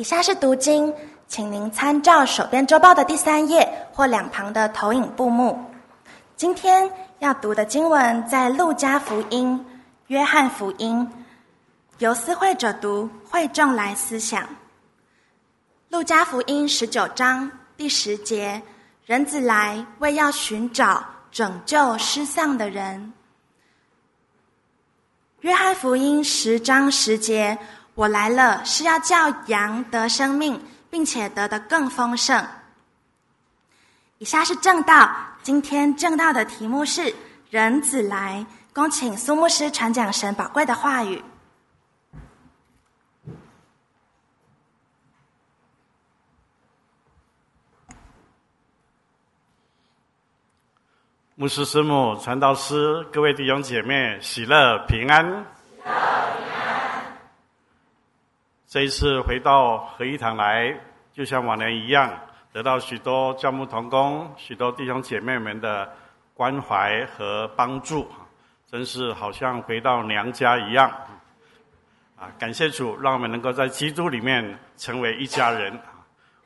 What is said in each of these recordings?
以下是读经，请您参照手边周报的第三页或两旁的投影布幕。今天要读的经文在路加福音、约翰福音，由思会者读，会众来思想。路加福音十九章第十节：人子来，为要寻找拯救失丧的人。约翰福音十章十节。我来了，是要叫羊得生命，并且得的更丰盛。以下是正道，今天正道的题目是“人子来”，恭请苏牧师传讲神宝贵的话语。牧师师母、传道师、各位弟兄姐妹，喜乐平安。这一次回到合一堂来，就像往年一样，得到许多教牧同工、许多弟兄姐妹们的关怀和帮助，真是好像回到娘家一样。啊，感谢主，让我们能够在基督里面成为一家人。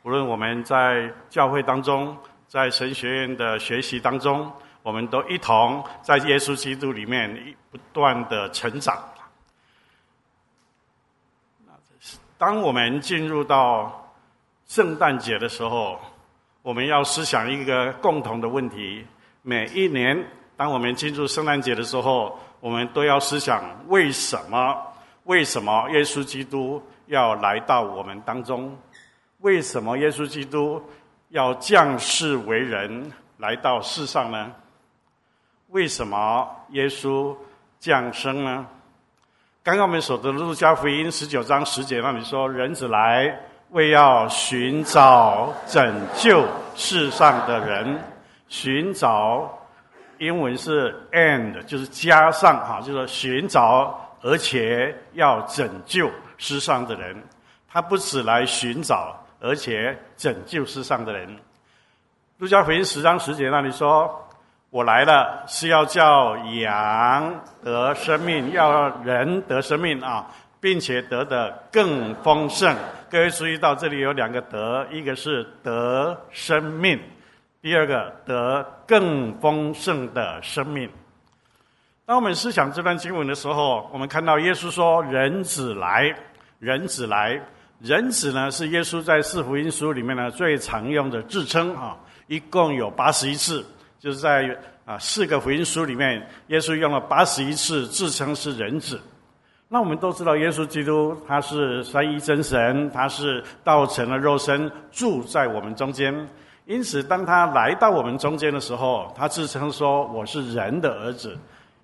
无论我们在教会当中，在神学院的学习当中，我们都一同在耶稣基督里面不断的成长。当我们进入到圣诞节的时候，我们要思想一个共同的问题：每一年，当我们进入圣诞节的时候，我们都要思想为什么？为什么耶稣基督要来到我们当中？为什么耶稣基督要降世为人来到世上呢？为什么耶稣降生呢？刚刚我们所读的路加福音十九章十节那里说：“人子来，为要寻找拯救世上的人。寻找，英文是 and，就是加上哈，就是寻找，而且要拯救世上的人。他不只来寻找，而且拯救世上的人。路加福音十章十节那里说。”我来了，是要叫羊得生命，要人得生命啊，并且得的更丰盛。各位注意到这里有两个得，一个是得生命，第二个得更丰盛的生命。当我们思想这段经文的时候，我们看到耶稣说：“人子来，人子来，人子呢是耶稣在四福音书里面呢最常用的自称啊，一共有八十一次。”就是在啊四个福音书里面，耶稣用了八十一次自称是人子。那我们都知道，耶稣基督他是三一真神，他是道成了肉身住在我们中间。因此，当他来到我们中间的时候，他自称说：“我是人的儿子。”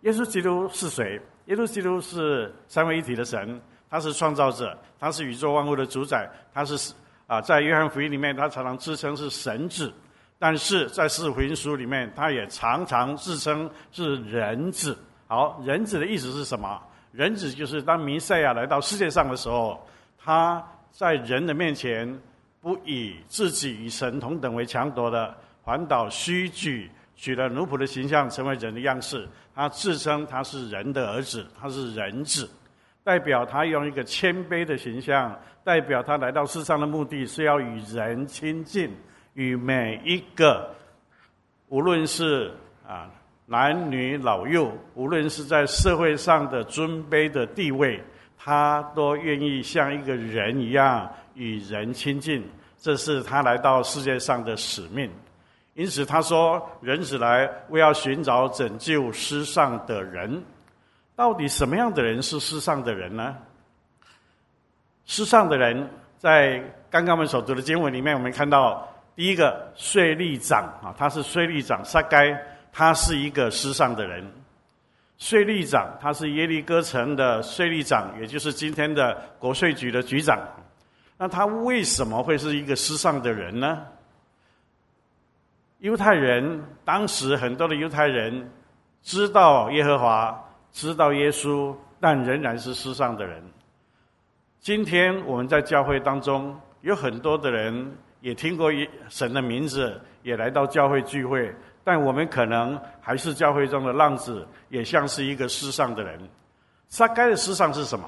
耶稣基督是谁？耶稣基督是三位一体的神，他是创造者，他是宇宙万物的主宰，他是啊在约翰福音里面，他常常自称是神子。但是在四福音书里面，他也常常自称是人子。好，人子的意思是什么？人子就是当弥赛亚来到世界上的时候，他在人的面前不以自己与神同等为强夺的，反倒虚举，取了奴仆的形象，成为人的样式。他自称他是人的儿子，他是人子，代表他用一个谦卑的形象，代表他来到世上的目的是要与人亲近。与每一个，无论是啊男女老幼，无论是在社会上的尊卑的地位，他都愿意像一个人一样与人亲近。这是他来到世界上的使命。因此他说：“人子来，为要寻找拯救失丧的人。”到底什么样的人是世上的人呢？世上的人，在刚刚我们所读的经文里面，我们看到。第一个税吏长啊，他是税吏长撒该，他是一个失丧的人。税吏长他是耶利哥城的税吏长，也就是今天的国税局的局长。那他为什么会是一个失丧的人呢？犹太人当时很多的犹太人知道耶和华，知道耶稣，但仍然是失丧的人。今天我们在教会当中有很多的人。也听过一神的名字，也来到教会聚会，但我们可能还是教会中的浪子，也像是一个世上的人。撒该的世上是什么？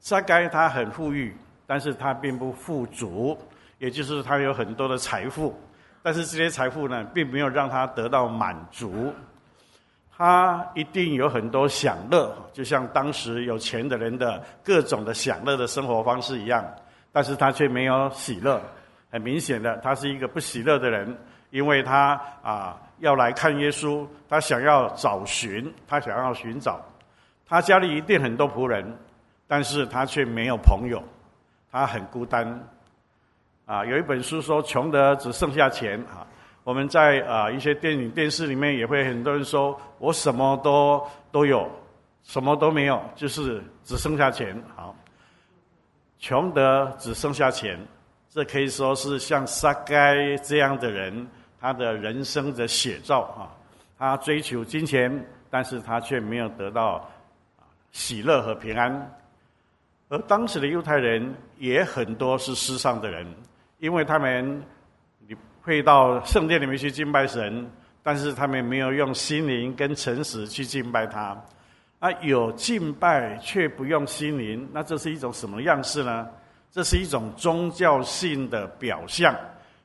撒该他很富裕，但是他并不富足，也就是他有很多的财富，但是这些财富呢，并没有让他得到满足。他一定有很多享乐，就像当时有钱的人的各种的享乐的生活方式一样，但是他却没有喜乐。很明显的，他是一个不喜乐的人，因为他啊要来看耶稣，他想要找寻，他想要寻找。他家里一定很多仆人，但是他却没有朋友，他很孤单。啊，有一本书说，穷得只剩下钱啊。我们在啊一些电影、电视里面也会很多人说，我什么都都有，什么都没有，就是只剩下钱。好，穷得只剩下钱，这可以说是像撒该这样的人，他的人生的写照啊。他追求金钱，但是他却没有得到喜乐和平安。而当时的犹太人也很多是世上的人，因为他们你。会到圣殿里面去敬拜神，但是他们没有用心灵跟诚实去敬拜他。啊，有敬拜却不用心灵，那这是一种什么样式呢？这是一种宗教性的表象，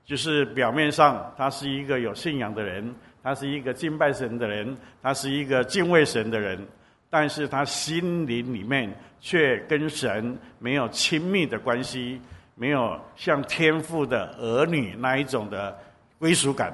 就是表面上他是一个有信仰的人，他是一个敬拜神的人，他是一个敬畏神的人，但是他心灵里面却跟神没有亲密的关系。没有像天父的儿女那一种的归属感，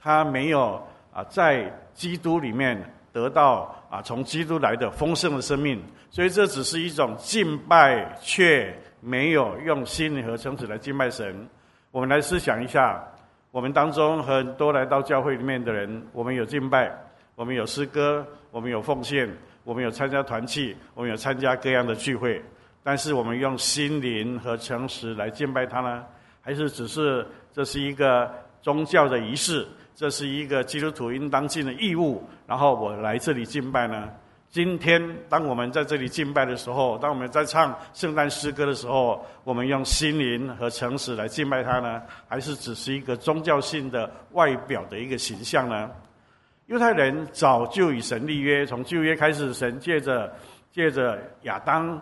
他没有啊在基督里面得到啊从基督来的丰盛的生命，所以这只是一种敬拜，却没有用心灵和诚实来敬拜神。我们来思想一下，我们当中很多来到教会里面的人，我们有敬拜，我们有诗歌，我们有奉献，我们有参加团契，我们有参加各样的聚会。但是我们用心灵和诚实来敬拜他呢？还是只是这是一个宗教的仪式？这是一个基督徒应当尽的义务？然后我来这里敬拜呢？今天当我们在这里敬拜的时候，当我们在唱圣诞诗歌的时候，我们用心灵和诚实来敬拜他呢？还是只是一个宗教性的外表的一个形象呢？犹太人早就与神立约，从旧约开始，神借着借着亚当。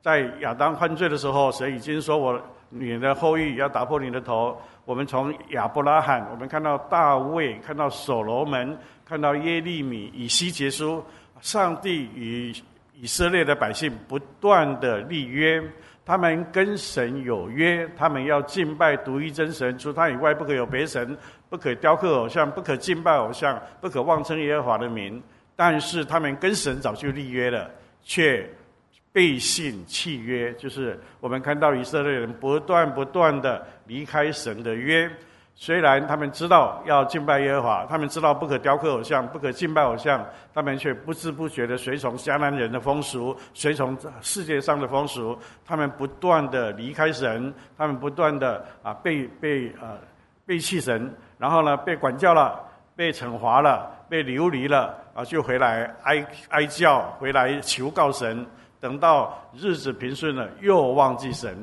在亚当犯罪的时候，神已经说：“我你的后裔要打破你的头。”我们从亚伯拉罕，我们看到大卫，看到所罗门，看到耶利米、以西结书，上帝与以色列的百姓不断的立约，他们跟神有约，他们要敬拜独一真神，除他以外不可有别神，不可雕刻偶像，不可敬拜偶像，不可妄称耶和华的名。但是他们跟神早就立约了，却。背信弃约，就是我们看到以色列人不断不断的离开神的约。虽然他们知道要敬拜耶和华，他们知道不可雕刻偶像，不可敬拜偶像，他们却不知不觉的随从迦南人的风俗，随从世界上的风俗。他们不断的离开神，他们不断的啊背背啊背弃神，然后呢被管教了，被惩罚了，被流离了啊，就回来哀哀叫，回来求告神。等到日子平顺了，又忘记神。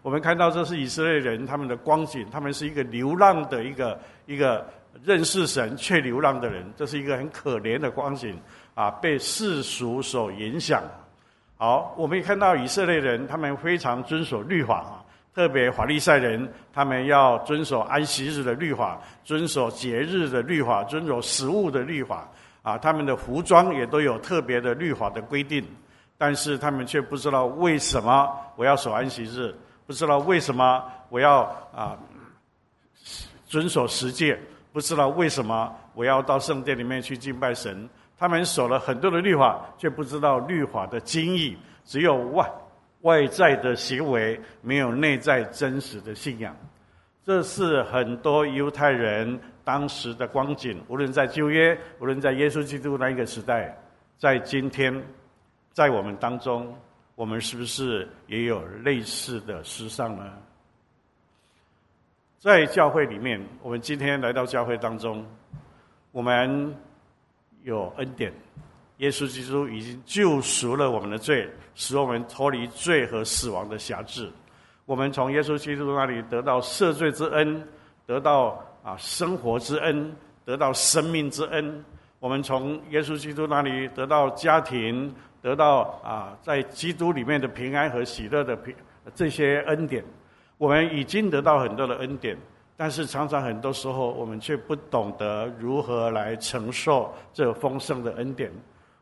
我们看到这是以色列人他们的光景，他们是一个流浪的一个一个认识神却流浪的人，这是一个很可怜的光景啊！被世俗所影响。好，我们也看到以色列人他们非常遵守律法啊，特别法利赛人，他们要遵守安息日的律法，遵守节日的律法，遵守食物的律法啊，他们的服装也都有特别的律法的规定。但是他们却不知道为什么我要守安息日，不知道为什么我要啊遵守十诫，不知道为什么我要到圣殿里面去敬拜神。他们守了很多的律法，却不知道律法的精义，只有外外在的行为，没有内在真实的信仰。这是很多犹太人当时的光景，无论在旧约，无论在耶稣基督那一个时代，在今天。在我们当中，我们是不是也有类似的时尚呢？在教会里面，我们今天来到教会当中，我们有恩典，耶稣基督已经救赎了我们的罪，使我们脱离罪和死亡的辖制。我们从耶稣基督那里得到赦罪之恩，得到啊生活之恩，得到生命之恩。我们从耶稣基督那里得到家庭。得到啊，在基督里面的平安和喜乐的平这些恩典。我们已经得到很多的恩典，但是常常很多时候我们却不懂得如何来承受这丰盛的恩典。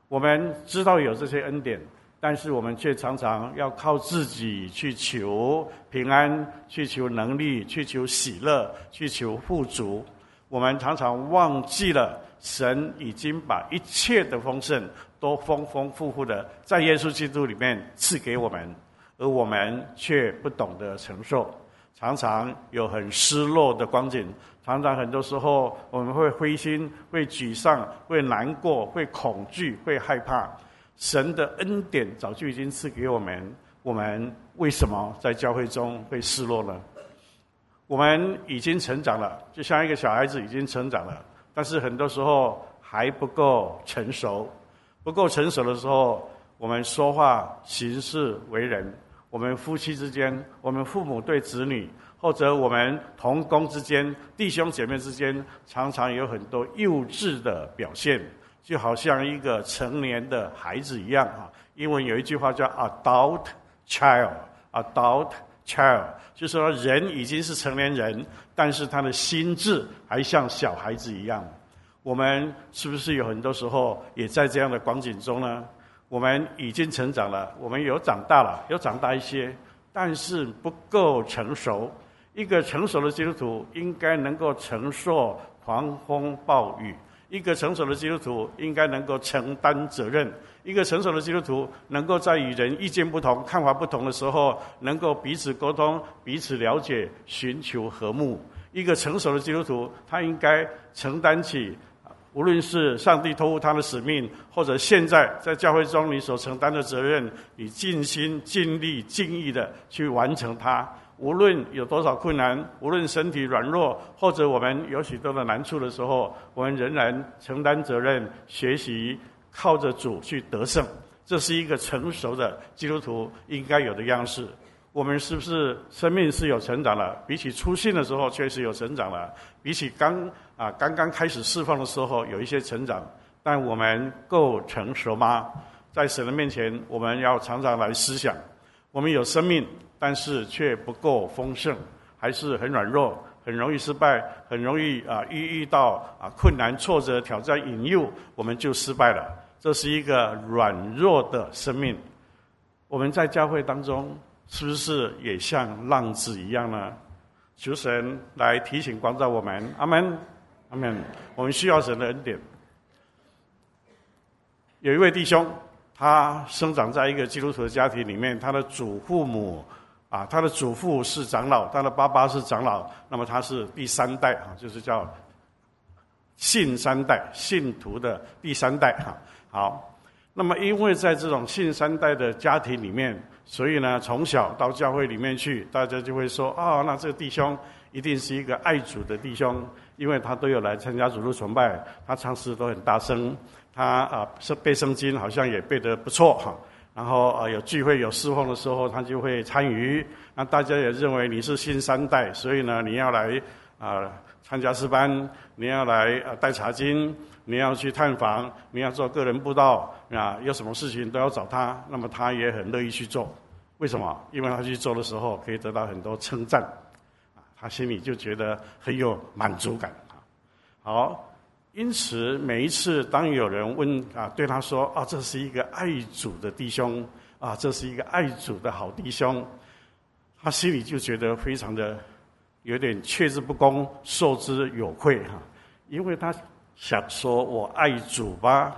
我们知道有这些恩典，但是我们却常常要靠自己去求平安，去求能力，去求喜乐，去求富足。我们常常忘记了，神已经把一切的丰盛都丰丰富富的在耶稣基督里面赐给我们，而我们却不懂得承受，常常有很失落的光景，常常很多时候我们会灰心、会沮丧、会难过、会恐惧、会害怕。神的恩典早就已经赐给我们，我们为什么在教会中会失落呢？我们已经成长了，就像一个小孩子已经成长了，但是很多时候还不够成熟。不够成熟的时候，我们说话、行事、为人，我们夫妻之间，我们父母对子女，或者我们同工之间、弟兄姐妹之间，常常有很多幼稚的表现，就好像一个成年的孩子一样啊。英文有一句话叫 “adult child”，adult。Child 就是说，人已经是成年人，但是他的心智还像小孩子一样。我们是不是有很多时候也在这样的光景中呢？我们已经成长了，我们有长大了，有长大一些，但是不够成熟。一个成熟的基督徒应该能够承受狂风暴雨。一个成熟的基督徒应该能够承担责任。一个成熟的基督徒能够在与人意见不同、看法不同的时候，能够彼此沟通、彼此了解、寻求和睦。一个成熟的基督徒，他应该承担起，无论是上帝托付他的使命，或者现在在教会中你所承担的责任，你尽心、尽力、尽意的去完成它。无论有多少困难，无论身体软弱，或者我们有许多的难处的时候，我们仍然承担责任，学习靠着主去得胜。这是一个成熟的基督徒应该有的样式。我们是不是生命是有成长了？比起初信的时候，确实有成长了；比起刚啊刚刚开始释放的时候，有一些成长。但我们够成熟吗？在神的面前，我们要常常来思想：我们有生命。但是却不够丰盛，还是很软弱，很容易失败，很容易啊遇遇到啊困难、挫折、挑战、引诱，我们就失败了。这是一个软弱的生命。我们在教会当中，是不是也像浪子一样呢？求神来提醒、光照我们。阿门，阿门。我们需要神的恩典。有一位弟兄，他生长在一个基督徒的家庭里面，他的祖父母。啊，他的祖父是长老，他的爸爸是长老，那么他是第三代啊，就是叫信三代，信徒的第三代哈。好，那么因为在这种信三代的家庭里面，所以呢，从小到教会里面去，大家就会说啊、哦，那这个弟兄一定是一个爱主的弟兄，因为他都有来参加主日崇拜，他唱诗都很大声，他啊是背圣经好像也背得不错哈。然后呃有聚会有侍奉的时候，他就会参与。那大家也认为你是新三代，所以呢，你要来啊、呃、参加诗班，你要来呃带茶经，你要去探访，你要做个人布道啊，有什么事情都要找他。那么他也很乐意去做。为什么？因为他去做的时候可以得到很多称赞，啊，他心里就觉得很有满足感啊。好。因此，每一次当有人问啊，对他说啊，这是一个爱主的弟兄啊，这是一个爱主的好弟兄，他心里就觉得非常的有点却之不恭，受之有愧哈。因为他想说，我爱主吧，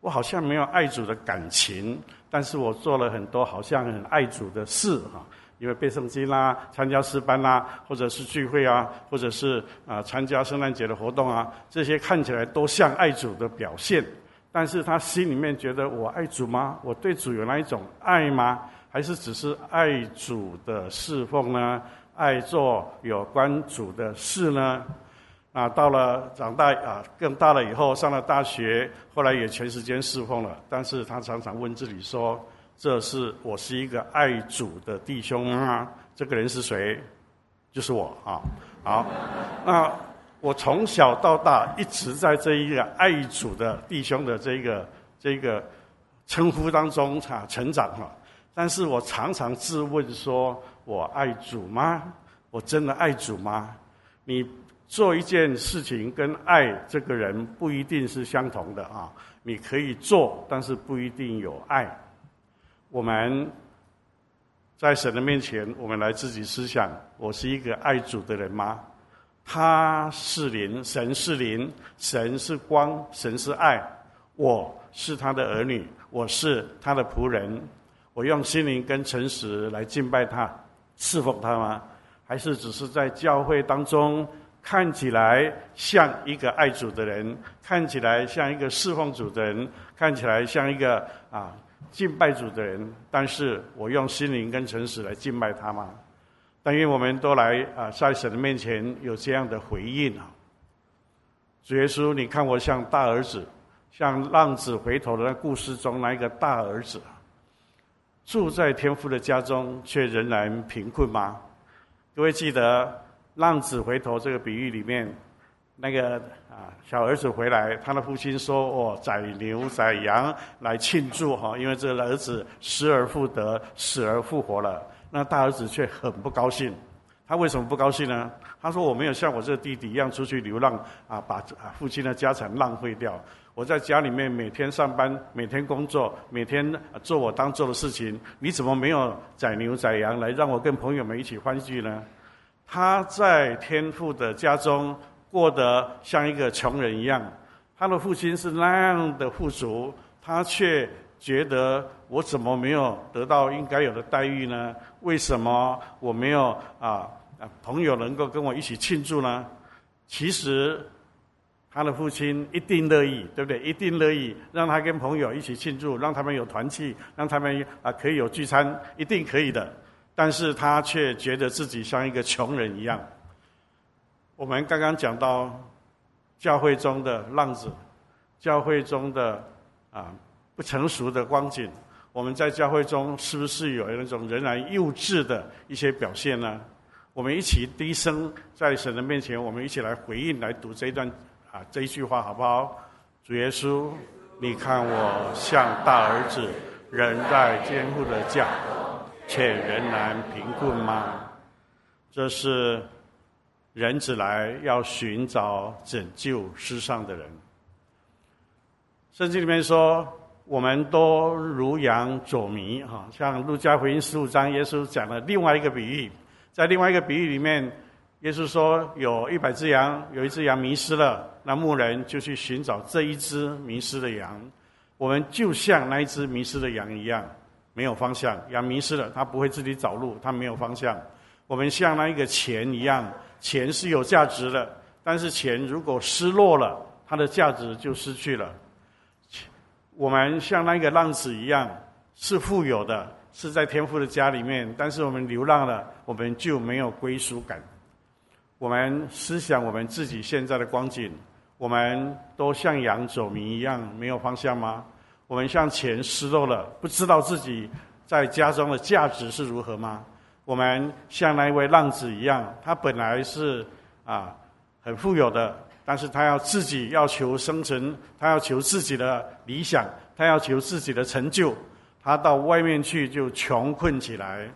我好像没有爱主的感情，但是我做了很多好像很爱主的事哈。因为背圣经啦，参加诗班啦，或者是聚会啊，或者是啊参加圣诞节的活动啊，这些看起来都像爱主的表现，但是他心里面觉得我爱主吗？我对主有那一种爱吗？还是只是爱主的侍奉呢？爱做有关主的事呢？啊，到了长大啊更大了以后，上了大学，后来也全时间侍奉了，但是他常常问自己说。这是我是一个爱主的弟兄啊，这个人是谁？就是我啊。好，那我从小到大一直在这一个爱主的弟兄的这个这个称呼当中啊成长哈。但是我常常自问说，我爱主吗？我真的爱主吗？你做一件事情跟爱这个人不一定是相同的啊！你可以做，但是不一定有爱。我们在神的面前，我们来自己思想：我是一个爱主的人吗？他是灵，神是灵，神是光，神是爱。我是他的儿女，我是他的仆人。我用心灵跟诚实来敬拜他、侍奉他吗？还是只是在教会当中看起来像一个爱主的人，看起来像一个侍奉主的人，看起来像一个啊敬拜主的人？但是我用心灵跟诚实来敬拜他吗？但愿我们都来啊，在神的面前有这样的回应啊！主耶稣，你看我像大儿子，像浪子回头的那故事中那一个大儿子。住在天父的家中，却仍然贫困吗？各位记得浪子回头这个比喻里面，那个啊小儿子回来，他的父亲说：“哦，宰牛宰羊来庆祝哈，因为这个儿子失而复得，死而复活了。”那大儿子却很不高兴。他为什么不高兴呢？他说：“我没有像我这个弟弟一样出去流浪啊，把啊父亲的家产浪费掉。”我在家里面每天上班，每天工作，每天做我当做的事情。你怎么没有宰牛宰羊来让我跟朋友们一起欢聚呢？他在天父的家中过得像一个穷人一样。他的父亲是那样的富足，他却觉得我怎么没有得到应该有的待遇呢？为什么我没有啊朋友能够跟我一起庆祝呢？其实。他的父亲一定乐意，对不对？一定乐意让他跟朋友一起庆祝，让他们有团契，让他们啊可以有聚餐，一定可以的。但是他却觉得自己像一个穷人一样。我们刚刚讲到教会中的浪子，教会中的啊不成熟的光景，我们在教会中是不是有那种仍然幼稚的一些表现呢？我们一起低声在神的面前，我们一起来回应，来读这一段。啊，这一句话好不好？主耶稣，你看我像大儿子，仍在艰苦的家，却仍然贫困吗？这是人子来要寻找拯救世上的人。圣经里面说，我们都如羊走迷，哈，像路加福音十五章，耶稣讲了另外一个比喻，在另外一个比喻里面。耶稣说：“有一百只羊，有一只羊迷失了，那牧人就去寻找这一只迷失的羊。我们就像那一只迷失的羊一样，没有方向。羊迷失了，它不会自己找路，它没有方向。我们像那一个钱一样，钱是有价值的，但是钱如果失落了，它的价值就失去了。我们像那个浪子一样，是富有的，是在天父的家里面，但是我们流浪了，我们就没有归属感。”我们思想我们自己现在的光景，我们都像羊走迷一样，没有方向吗？我们像钱失落了，不知道自己在家中的价值是如何吗？我们像那一位浪子一样，他本来是啊很富有的，但是他要自己要求生存，他要求自己的理想，他要求自己的成就，他到外面去就穷困起来。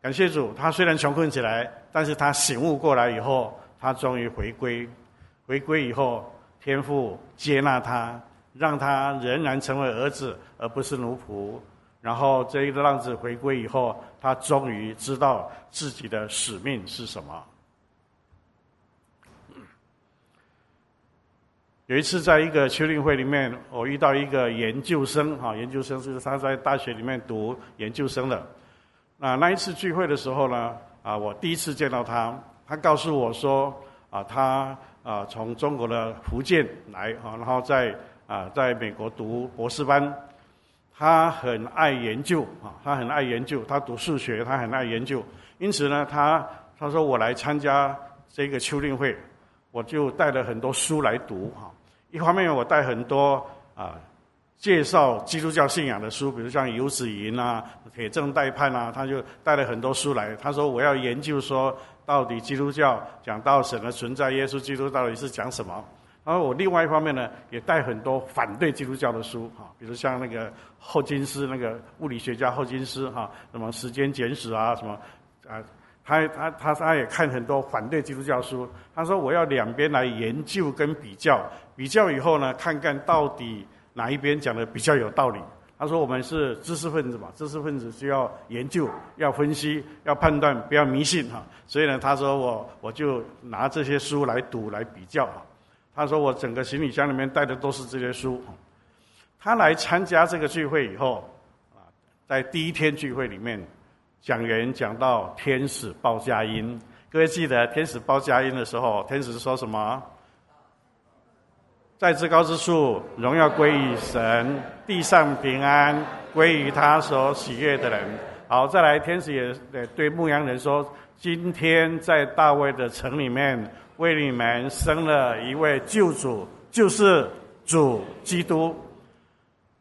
感谢主，他虽然穷困起来，但是他醒悟过来以后，他终于回归。回归以后，天父接纳他，让他仍然成为儿子，而不是奴仆。然后这一个浪子回归以后，他终于知道自己的使命是什么。有一次，在一个秋令会里面，我遇到一个研究生，哈，研究生是他在大学里面读研究生的。那那一次聚会的时候呢，啊，我第一次见到他，他告诉我说，啊，他啊从中国的福建来，啊，然后在啊在美国读博士班，他很爱研究，啊，他很爱研究，他读数学，他很爱研究，因此呢，他他说我来参加这个秋令会，我就带了很多书来读，哈，一方面我带很多啊。介绍基督教信仰的书，比如像游子吟啊、铁证待判啊，他就带了很多书来。他说：“我要研究说，到底基督教讲到神的存在，耶稣基督到底是讲什么？”然后我另外一方面呢，也带很多反对基督教的书哈，比如像那个霍金斯那个物理学家霍金斯哈，什么时间简史啊，什么啊，他他他他也看很多反对基督教书。他说我要两边来研究跟比较，比较以后呢，看看到底哪一边讲的比较有道理。他说我们是知识分子嘛，知识分子需要研究、要分析、要判断，不要迷信哈。所以呢，他说我我就拿这些书来读来比较哈。他说：“我整个行李箱里面带的都是这些书。”他来参加这个聚会以后，在第一天聚会里面，讲员讲到天使报佳音。各位记得天使报佳音的时候，天使说什么？在至高之处，荣耀归于神；地上平安归于他所喜悦的人。好，再来，天使也对牧羊人说：“今天在大卫的城里面。”为你们生了一位救主，就是主基督。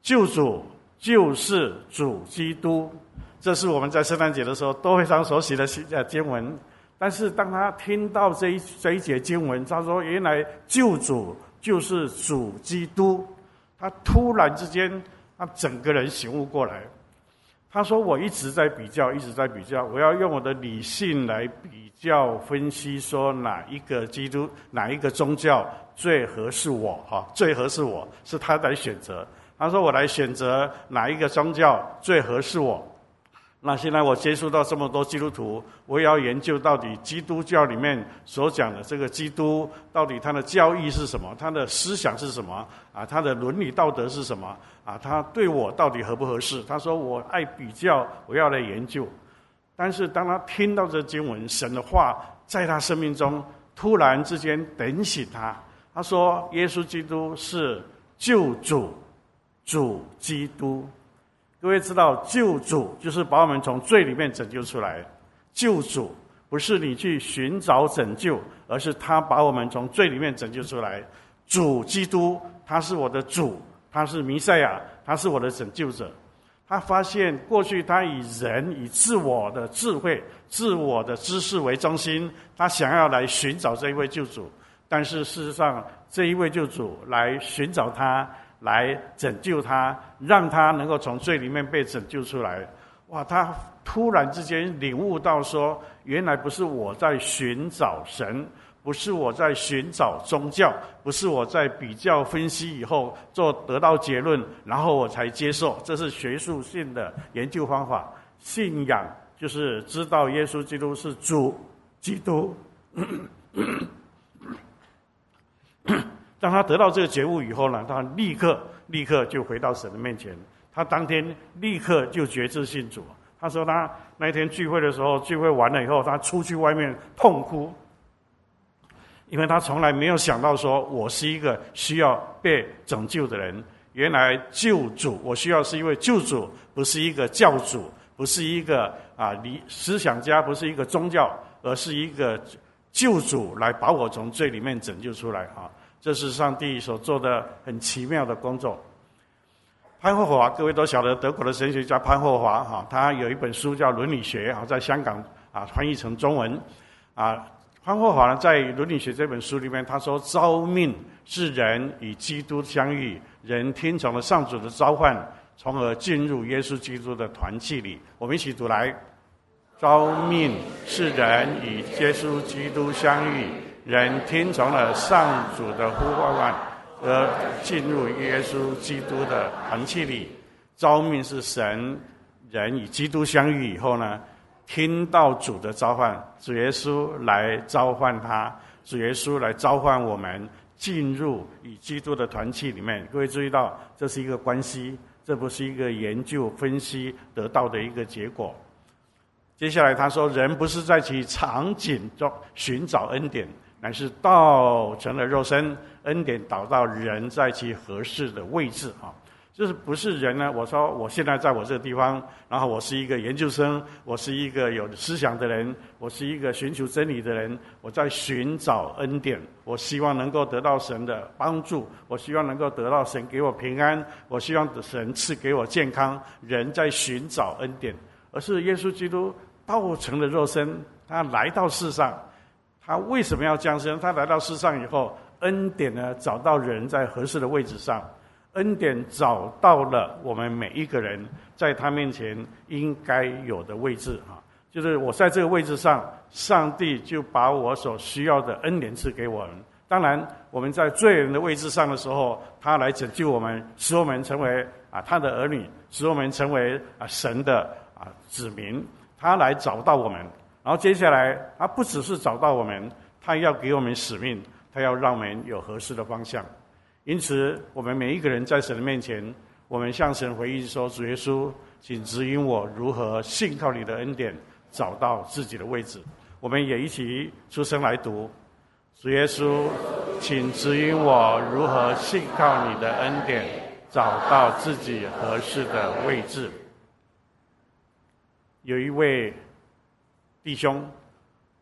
救主就是主基督，这是我们在圣诞节的时候都非常熟悉的经文。但是当他听到这一这一节经文，他说：“原来救主就是主基督。”他突然之间，他整个人醒悟过来。他说：“我一直在比较，一直在比较。我要用我的理性来比较分析，说哪一个基督，哪一个宗教最合适我？哈，最合适我是他来选择。他说我来选择哪一个宗教最合适我。那现在我接触到这么多基督徒，我也要研究到底基督教里面所讲的这个基督，到底他的教义是什么？他的思想是什么？啊，他的伦理道德是什么？”啊，他对我到底合不合适？他说我爱比较，我要来研究。但是当他听到这经文，神的话在他生命中突然之间点醒他。他说：“耶稣基督是救主，主基督。”各位知道，救主就是把我们从罪里面拯救出来。救主不是你去寻找拯救，而是他把我们从罪里面拯救出来。主基督，他是我的主。他是弥赛亚，他是我的拯救者。他发现过去他以人、以自我的智慧、自我的知识为中心，他想要来寻找这一位救主。但是事实上，这一位救主来寻找他，来拯救他，让他能够从罪里面被拯救出来。哇！他突然之间领悟到说，原来不是我在寻找神。不是我在寻找宗教，不是我在比较分析以后做得到结论，然后我才接受，这是学术性的研究方法。信仰就是知道耶稣基督是主基督。当他得到这个觉悟以后呢，他立刻立刻就回到神的面前，他当天立刻就决志信主。他说他那天聚会的时候，聚会完了以后，他出去外面痛哭。因为他从来没有想到说，我是一个需要被拯救的人。原来救主，我需要是一位救主，不是一个教主，不是一个啊理思想家，不是一个宗教，而是一个救主来把我从罪里面拯救出来啊！这是上帝所做的很奇妙的工作。潘霍华，各位都晓得德国的神学家潘霍华哈，他有一本书叫《伦理学》啊，在香港啊翻译成中文啊。潘霍华呢，在《伦理学》这本书里面，他说：“召命是人与基督相遇，人听从了上主的召唤，从而进入耶稣基督的团契里。”我们一起读来：“召命是人与耶稣基督相遇，人听从了上主的呼唤，而进入耶稣基督的团契里。召命是神人与基督相遇以后呢？”听到主的召唤，主耶稣来召唤他，主耶稣来召唤我们进入与基督的团契里面。各位注意到，这是一个关系，这不是一个研究分析得到的一个结果。接下来他说，人不是在其场景中寻找恩典，乃是道成了肉身，恩典导到人在其合适的位置啊。就是不是人呢？我说我现在在我这个地方，然后我是一个研究生，我是一个有思想的人，我是一个寻求真理的人，我在寻找恩典，我希望能够得到神的帮助，我希望能够得到神给我平安，我希望神赐给我健康。人在寻找恩典，而是耶稣基督道成了肉身，他来到世上，他为什么要降生？他来到世上以后，恩典呢找到人在合适的位置上，恩典找到了我们每一个人在他面前应该有的位置哈，就是我在这个位置上，上帝就把我所需要的恩典赐给我们。当然，我们在罪人的位置上的时候，他来拯救我们，使我们成为啊他的儿女，使我们成为啊神的啊子民。他来找到我们，然后接下来他不只是找到我们，他要给我们使命，他要让我们有合适的方向。因此，我们每一个人在神的面前，我们向神回应说：“主耶稣，请指引我如何信靠你的恩典，找到自己的位置。”我们也一起出声来读。主耶稣，请指引我如何信靠你的恩典，找到自己合适的位置。有一位弟兄，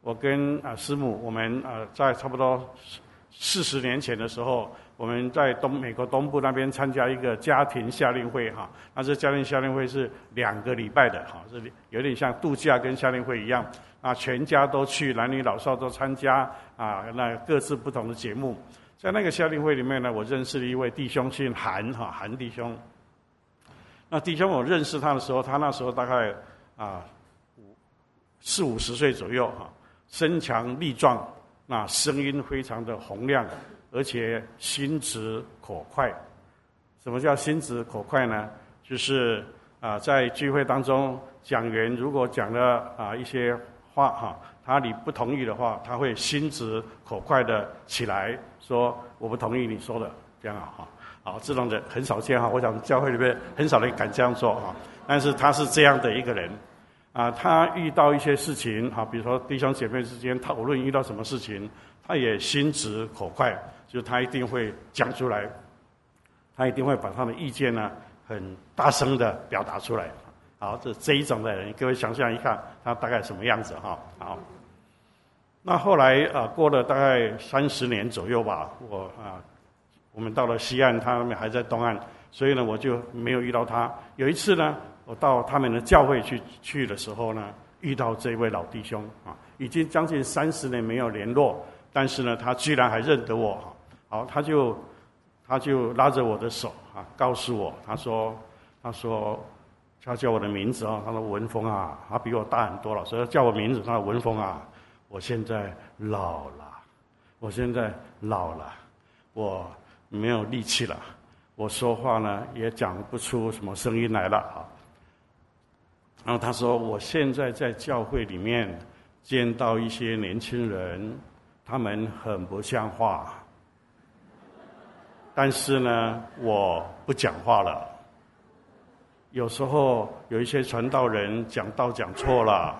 我跟啊师母，我们啊在差不多四十年前的时候，我们在东美国东部那边参加一个家庭夏令会哈。那这家庭夏令会是两个礼拜的哈，这里有点像度假跟夏令会一样。啊，全家都去，男女老少都参加啊，那各自不同的节目。在那个夏令会里面呢，我认识了一位弟兄，姓韩哈，韩弟兄。那弟兄我认识他的时候，他那时候大概啊四五十岁左右哈，身强力壮，那声音非常的洪亮，而且心直口快。什么叫心直口快呢？就是啊，在聚会当中，讲员如果讲了啊一些。话哈，他你不同意的话，他会心直口快的起来说：“我不同意你说的。”这样啊哈，好，这种人很少见哈。我想教会里面很少人敢这样做哈。但是他是这样的一个人啊，他遇到一些事情哈，比如说弟兄姐妹之间讨论遇到什么事情，他也心直口快，就他一定会讲出来，他一定会把他的意见呢很大声的表达出来。好，这这一种的人，各位想象一下，他大概什么样子哈？好，那后来啊，过了大概三十年左右吧，我啊，我们到了西岸，他们还在东岸，所以呢，我就没有遇到他。有一次呢，我到他们的教会去去的时候呢，遇到这位老弟兄啊，已经将近三十年没有联络，但是呢，他居然还认得我。好，他就他就拉着我的手啊，告诉我，他说，他说。他叫我的名字啊，他说文峰啊，他比我大很多了，所以叫我名字，他说文峰啊，我现在老了，我现在老了，我没有力气了，我说话呢也讲不出什么声音来了啊。然后他说，我现在在教会里面见到一些年轻人，他们很不像话，但是呢，我不讲话了。有时候有一些传道人讲道讲错了，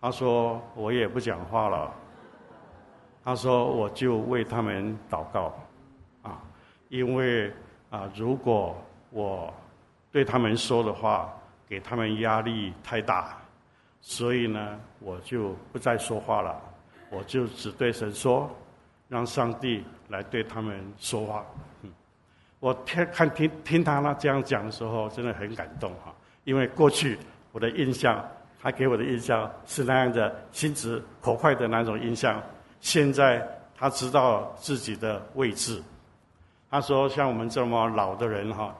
他说我也不讲话了。他说我就为他们祷告，啊，因为啊，如果我对他们说的话给他们压力太大，所以呢，我就不再说话了，我就只对神说，让上帝来对他们说话。我听看听听他那这样讲的时候，真的很感动哈。因为过去我的印象，他给我的印象是那样的心直口快的那种印象。现在他知道自己的位置。他说：“像我们这么老的人哈，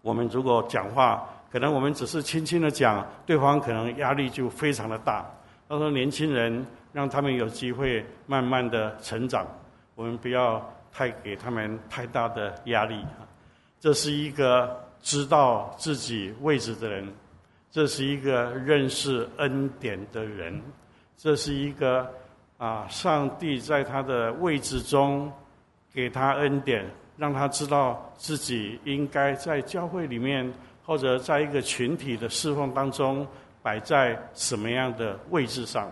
我们如果讲话，可能我们只是轻轻的讲，对方可能压力就非常的大。”他说：“年轻人让他们有机会慢慢的成长，我们不要。”太给他们太大的压力，这是一个知道自己位置的人，这是一个认识恩典的人，这是一个啊，上帝在他的位置中给他恩典，让他知道自己应该在教会里面或者在一个群体的侍奉当中摆在什么样的位置上。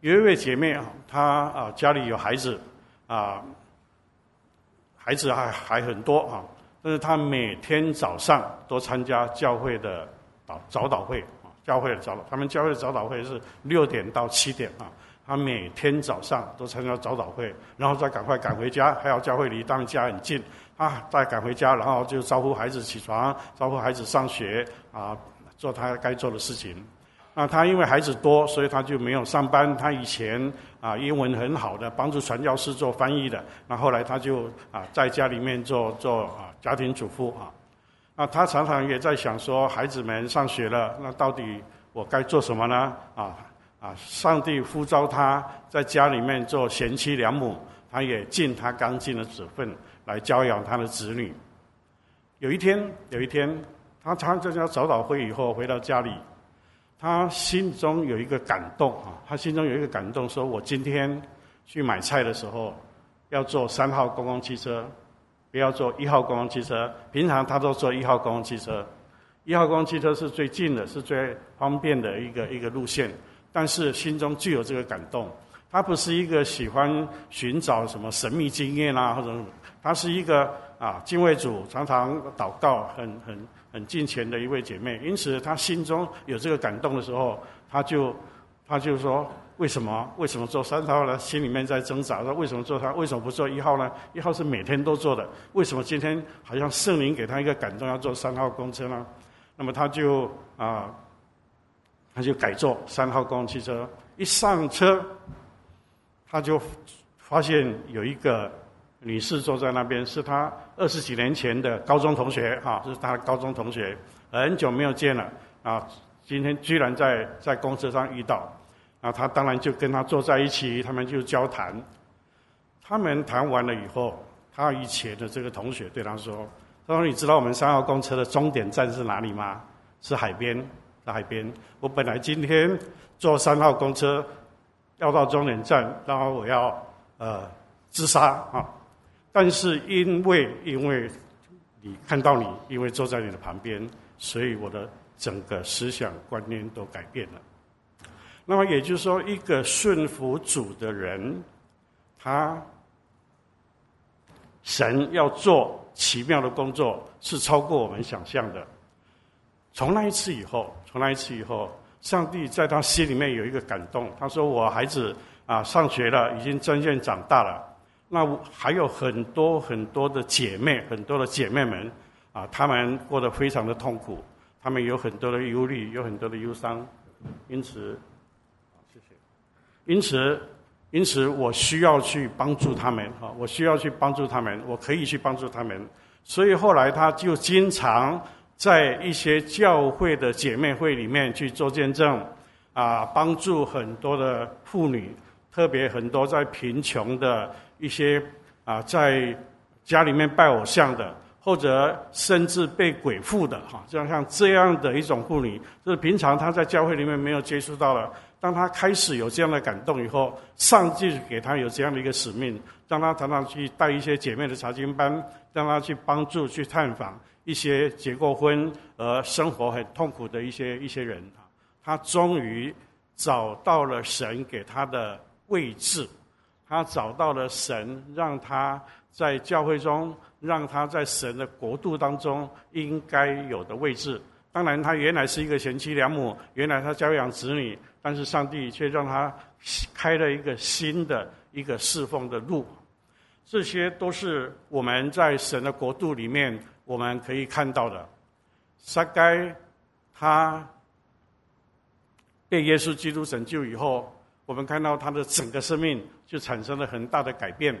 有一位姐妹啊，她啊家里有孩子。啊，孩子还还很多啊，但是她每天早上都参加教会的早早祷会啊，教会的早祷，他们教会的早祷会是六点到七点啊，他每天早上都参加早祷会，然后再赶快赶回家，还有教会离他们家很近啊，再赶回家，然后就招呼孩子起床，招呼孩子上学啊，做他该做的事情。那他因为孩子多，所以他就没有上班。他以前啊英文很好的，帮助传教士做翻译的。那后来他就啊在家里面做做啊家庭主妇啊。那他常常也在想说，孩子们上学了，那到底我该做什么呢？啊啊！上帝呼召他在家里面做贤妻良母，他也尽他刚尽的职分来教养他的子女。有一天，有一天，他参加早祷会以后回到家里。他心中有一个感动啊，他心中有一个感动，说我今天去买菜的时候，要坐三号公共汽车，不要坐一号公共汽车。平常他都坐一号公共汽车，一号公共汽车是最近的，是最方便的一个一个路线。但是心中具有这个感动，他不是一个喜欢寻找什么神秘经验啊，或者他是一个啊敬畏主，常常祷告，很很。很敬虔的一位姐妹，因此她心中有这个感动的时候，她就，她就说：为什么？为什么做三号呢？心里面在挣扎，说为什么做他？为什么不做一号呢？一号是每天都做的，为什么今天好像圣灵给她一个感动，要做三号公车呢？那么她就啊，他就改坐三号公共汽车。一上车，他就发现有一个。女士坐在那边，是她二十几年前的高中同学，哈，这是她的高中同学，很久没有见了，啊，今天居然在在公车上遇到，啊，他当然就跟他坐在一起，他们就交谈，他们谈完了以后，他以前的这个同学对他说：“他说你知道我们三号公车的终点站是哪里吗？是海边，在海边。我本来今天坐三号公车要到终点站，然后我要呃自杀啊。”但是因为因为你看到你，因为坐在你的旁边，所以我的整个思想观念都改变了。那么也就是说，一个顺服主的人，他神要做奇妙的工作，是超过我们想象的。从那一次以后，从那一次以后，上帝在他心里面有一个感动，他说：“我孩子啊，上学了，已经渐渐长大了。”那还有很多很多的姐妹，很多的姐妹们，啊，她们过得非常的痛苦，她们有很多的忧虑，有很多的忧伤，因此，谢谢。因此，因此，我需要去帮助她们，哈，我需要去帮助她们，我可以去帮助她们。所以后来，他就经常在一些教会的姐妹会里面去做见证，啊，帮助很多的妇女，特别很多在贫穷的。一些啊，在家里面拜偶像的，或者甚至被鬼附的，哈，就像这样的一种妇女，就是平常她在教会里面没有接触到了。当她开始有这样的感动以后，上帝给她有这样的一个使命，让她常常去带一些姐妹的查经班，让她去帮助、去探访一些结过婚而生活很痛苦的一些一些人。她终于找到了神给她的位置。他找到了神，让他在教会中，让他在神的国度当中应该有的位置。当然，他原来是一个贤妻良母，原来他教养子女，但是上帝却让他开了一个新的一个侍奉的路。这些都是我们在神的国度里面我们可以看到的。撒该他被耶稣基督拯救以后。我们看到他的整个生命就产生了很大的改变。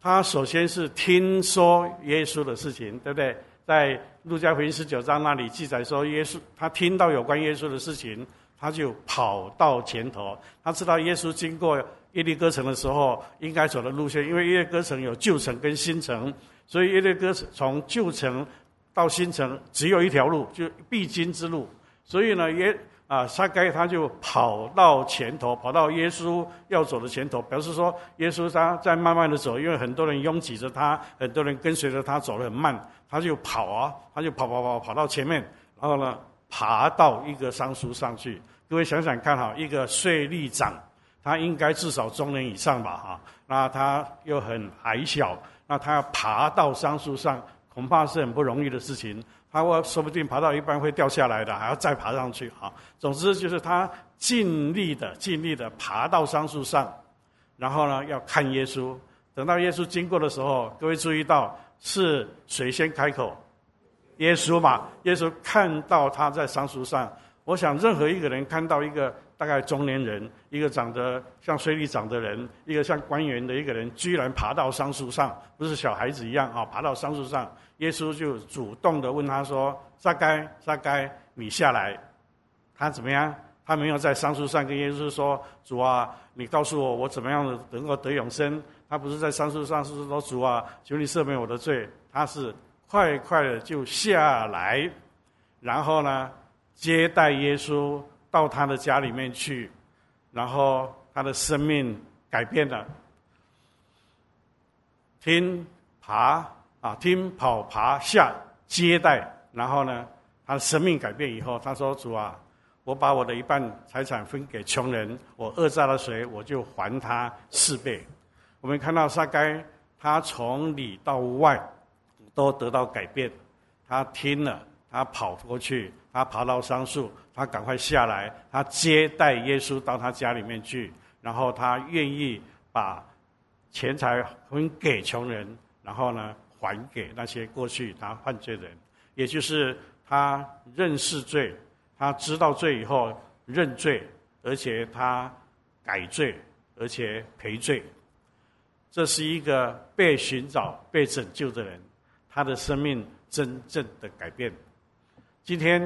他首先是听说耶稣的事情，对不对？在路加福音十九章那里记载说，耶稣他听到有关耶稣的事情，他就跑到前头。他知道耶稣经过耶利哥城的时候应该走的路线，因为耶利哥城有旧城跟新城，所以耶利哥城从旧城到新城只有一条路，就必经之路。所以呢，耶。啊，撒该他就跑到前头，跑到耶稣要走的前头，表示说耶稣他在慢慢的走，因为很多人拥挤着他，很多人跟随着他走得很慢，他就跑啊，他就跑跑跑跑到前面，然后呢，爬到一个桑树上去。各位想想看哈，一个税吏长，他应该至少中年以上吧哈，那他又很矮小，那他要爬到桑树上，恐怕是很不容易的事情。他说说不定爬到一半会掉下来的，还要再爬上去。哈，总之就是他尽力的、尽力的爬到桑树上，然后呢，要看耶稣。等到耶稣经过的时候，各位注意到是谁先开口？耶稣嘛。耶稣看到他在桑树上，我想任何一个人看到一个大概中年人，一个长得像水里长的人，一个像官员的一个人，居然爬到桑树上，不是小孩子一样啊，爬到桑树上，耶稣就主动的问他说：“撒该，撒该，你下来。”他怎么样？他没有在桑树上跟耶稣说：“主啊，你告诉我，我怎么样能够得永生？”他不是在桑树上是说：“主啊，求你赦免我的罪。”他是快快的就下来，然后呢，接待耶稣到他的家里面去，然后他的生命改变了。听爬啊，听跑爬下接待，然后呢，他的生命改变以后，他说：“主啊。”我把我的一半财产分给穷人，我讹诈了谁，我就还他四倍。我们看到撒该，他从里到外都得到改变。他听了，他跑过去，他爬到桑树，他赶快下来，他接待耶稣到他家里面去，然后他愿意把钱财分给穷人，然后呢，还给那些过去他犯罪的人，也就是他认识罪。他知道罪以后认罪，而且他改罪，而且赔罪。这是一个被寻找、被拯救的人，他的生命真正的改变。今天，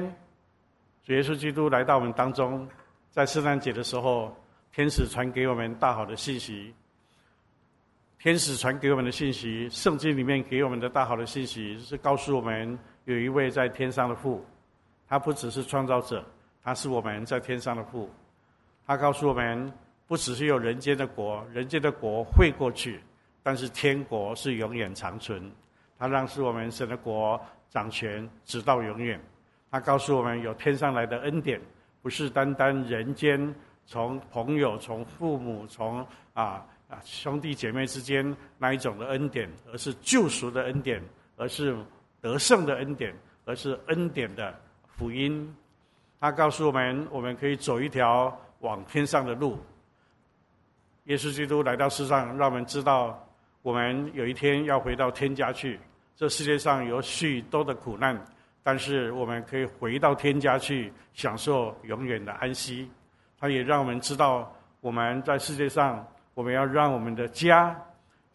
主耶稣基督来到我们当中，在圣诞节的时候，天使传给我们大好的信息。天使传给我们的信息，圣经里面给我们的大好的信息，是告诉我们有一位在天上的父。他不只是创造者，他是我们在天上的父。他告诉我们，不只是有人间的国，人间的国会过去，但是天国是永远长存。他让是我们神的国掌权直到永远。他告诉我们，有天上来的恩典，不是单单人间从朋友、从父母、从啊啊兄弟姐妹之间那一种的恩典，而是救赎的恩典，而是得胜的恩典，而是恩典的。福音，他告诉我们，我们可以走一条往天上的路。耶稣基督来到世上，让我们知道，我们有一天要回到天家去。这世界上有许多的苦难，但是我们可以回到天家去，享受永远的安息。他也让我们知道，我们在世界上，我们要让我们的家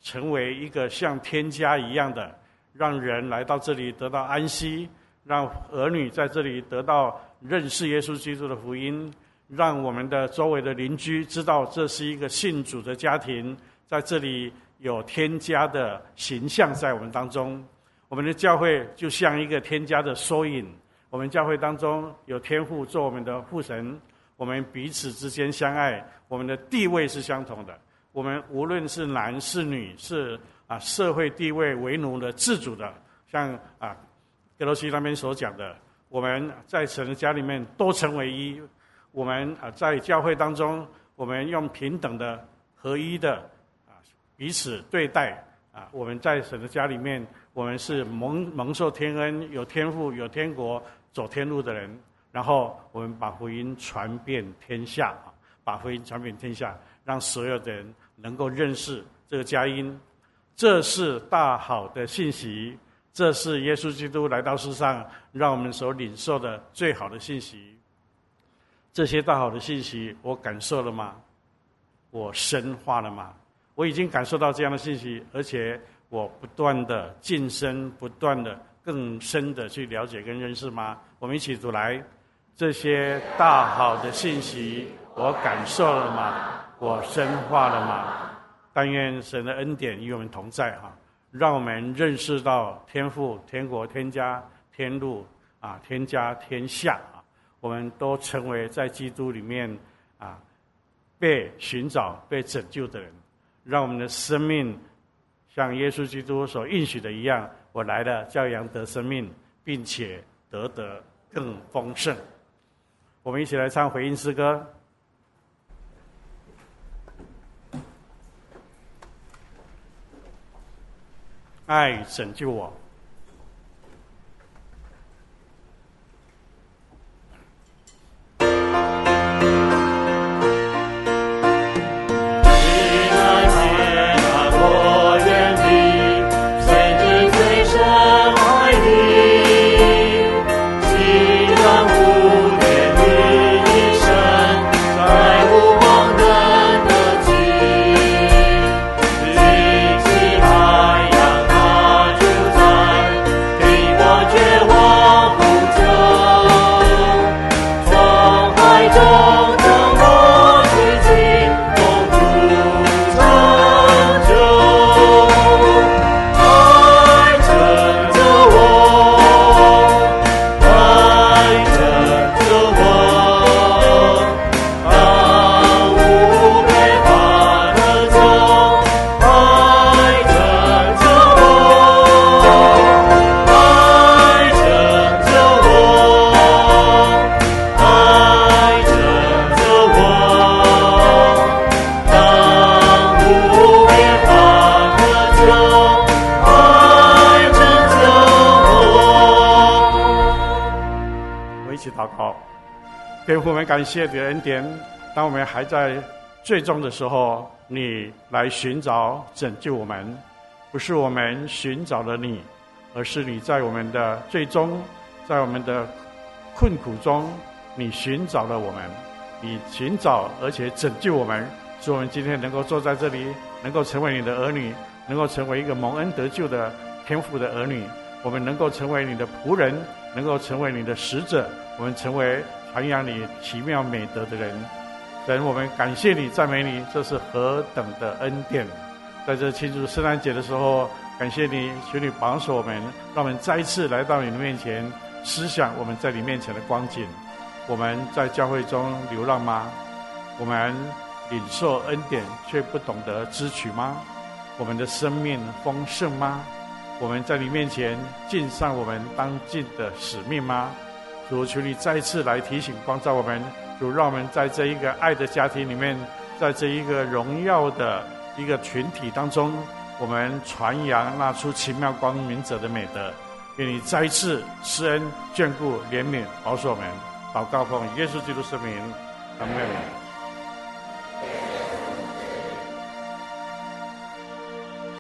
成为一个像天家一样的，让人来到这里得到安息。让儿女在这里得到认识耶稣基督的福音，让我们的周围的邻居知道这是一个信主的家庭，在这里有天家的形象在我们当中。我们的教会就像一个天家的缩影。我们教会当中有天父做我们的父神，我们彼此之间相爱，我们的地位是相同的。我们无论是男是女，是啊社会地位为奴的、自主的，像啊。格罗西那边所讲的，我们在神的家里面都成为一。我们啊，在教会当中，我们用平等的、合一的啊彼此对待啊。我们在神的家里面，我们是蒙蒙受天恩、有天赋、有天国、走天路的人。然后我们把福音传遍天下啊，把福音传遍天下，让所有的人能够认识这个佳音。这是大好的信息。这是耶稣基督来到世上，让我们所领受的最好的信息。这些大好的信息，我感受了吗？我深化了吗？我已经感受到这样的信息，而且我不断的晋升，不断的更深的去了解跟认识吗？我们一起读来，这些大好的信息，我感受了吗？我深化了吗？但愿神的恩典与我们同在哈。让我们认识到天父、天国、天家、天路啊，天家、天下啊，我们都成为在基督里面啊被寻找、被拯救的人。让我们的生命像耶稣基督所应许的一样，我来了，教羊得生命，并且得得更丰盛。我们一起来唱回应诗歌。爱拯救我。感谢的恩典。当我们还在最终的时候，你来寻找拯救我们，不是我们寻找了你，而是你在我们的最终，在我们的困苦中，你寻找了我们，你寻找而且拯救我们，使我们今天能够坐在这里，能够成为你的儿女，能够成为一个蒙恩得救的天父的儿女。我们能够成为你的仆人，能够成为你的使者，我们成为传扬你奇妙美德的人。神，我们感谢你，赞美你，这是何等的恩典！在这庆祝圣诞节的时候，感谢你，求你保守我们，让我们再一次来到你的面前，思想我们在你面前的光景。我们在教会中流浪吗？我们领受恩典却不懂得支取吗？我们的生命丰盛吗？我们在你面前尽上我们当尽的使命吗？主，求你再次来提醒、光照我们。主，让我们在这一个爱的家庭里面，在这一个荣耀的一个群体当中，我们传扬那出奇妙光明者的美德。愿你再次施恩、眷顾、怜悯、保守我们。祷告奉耶稣基督圣名，阿门。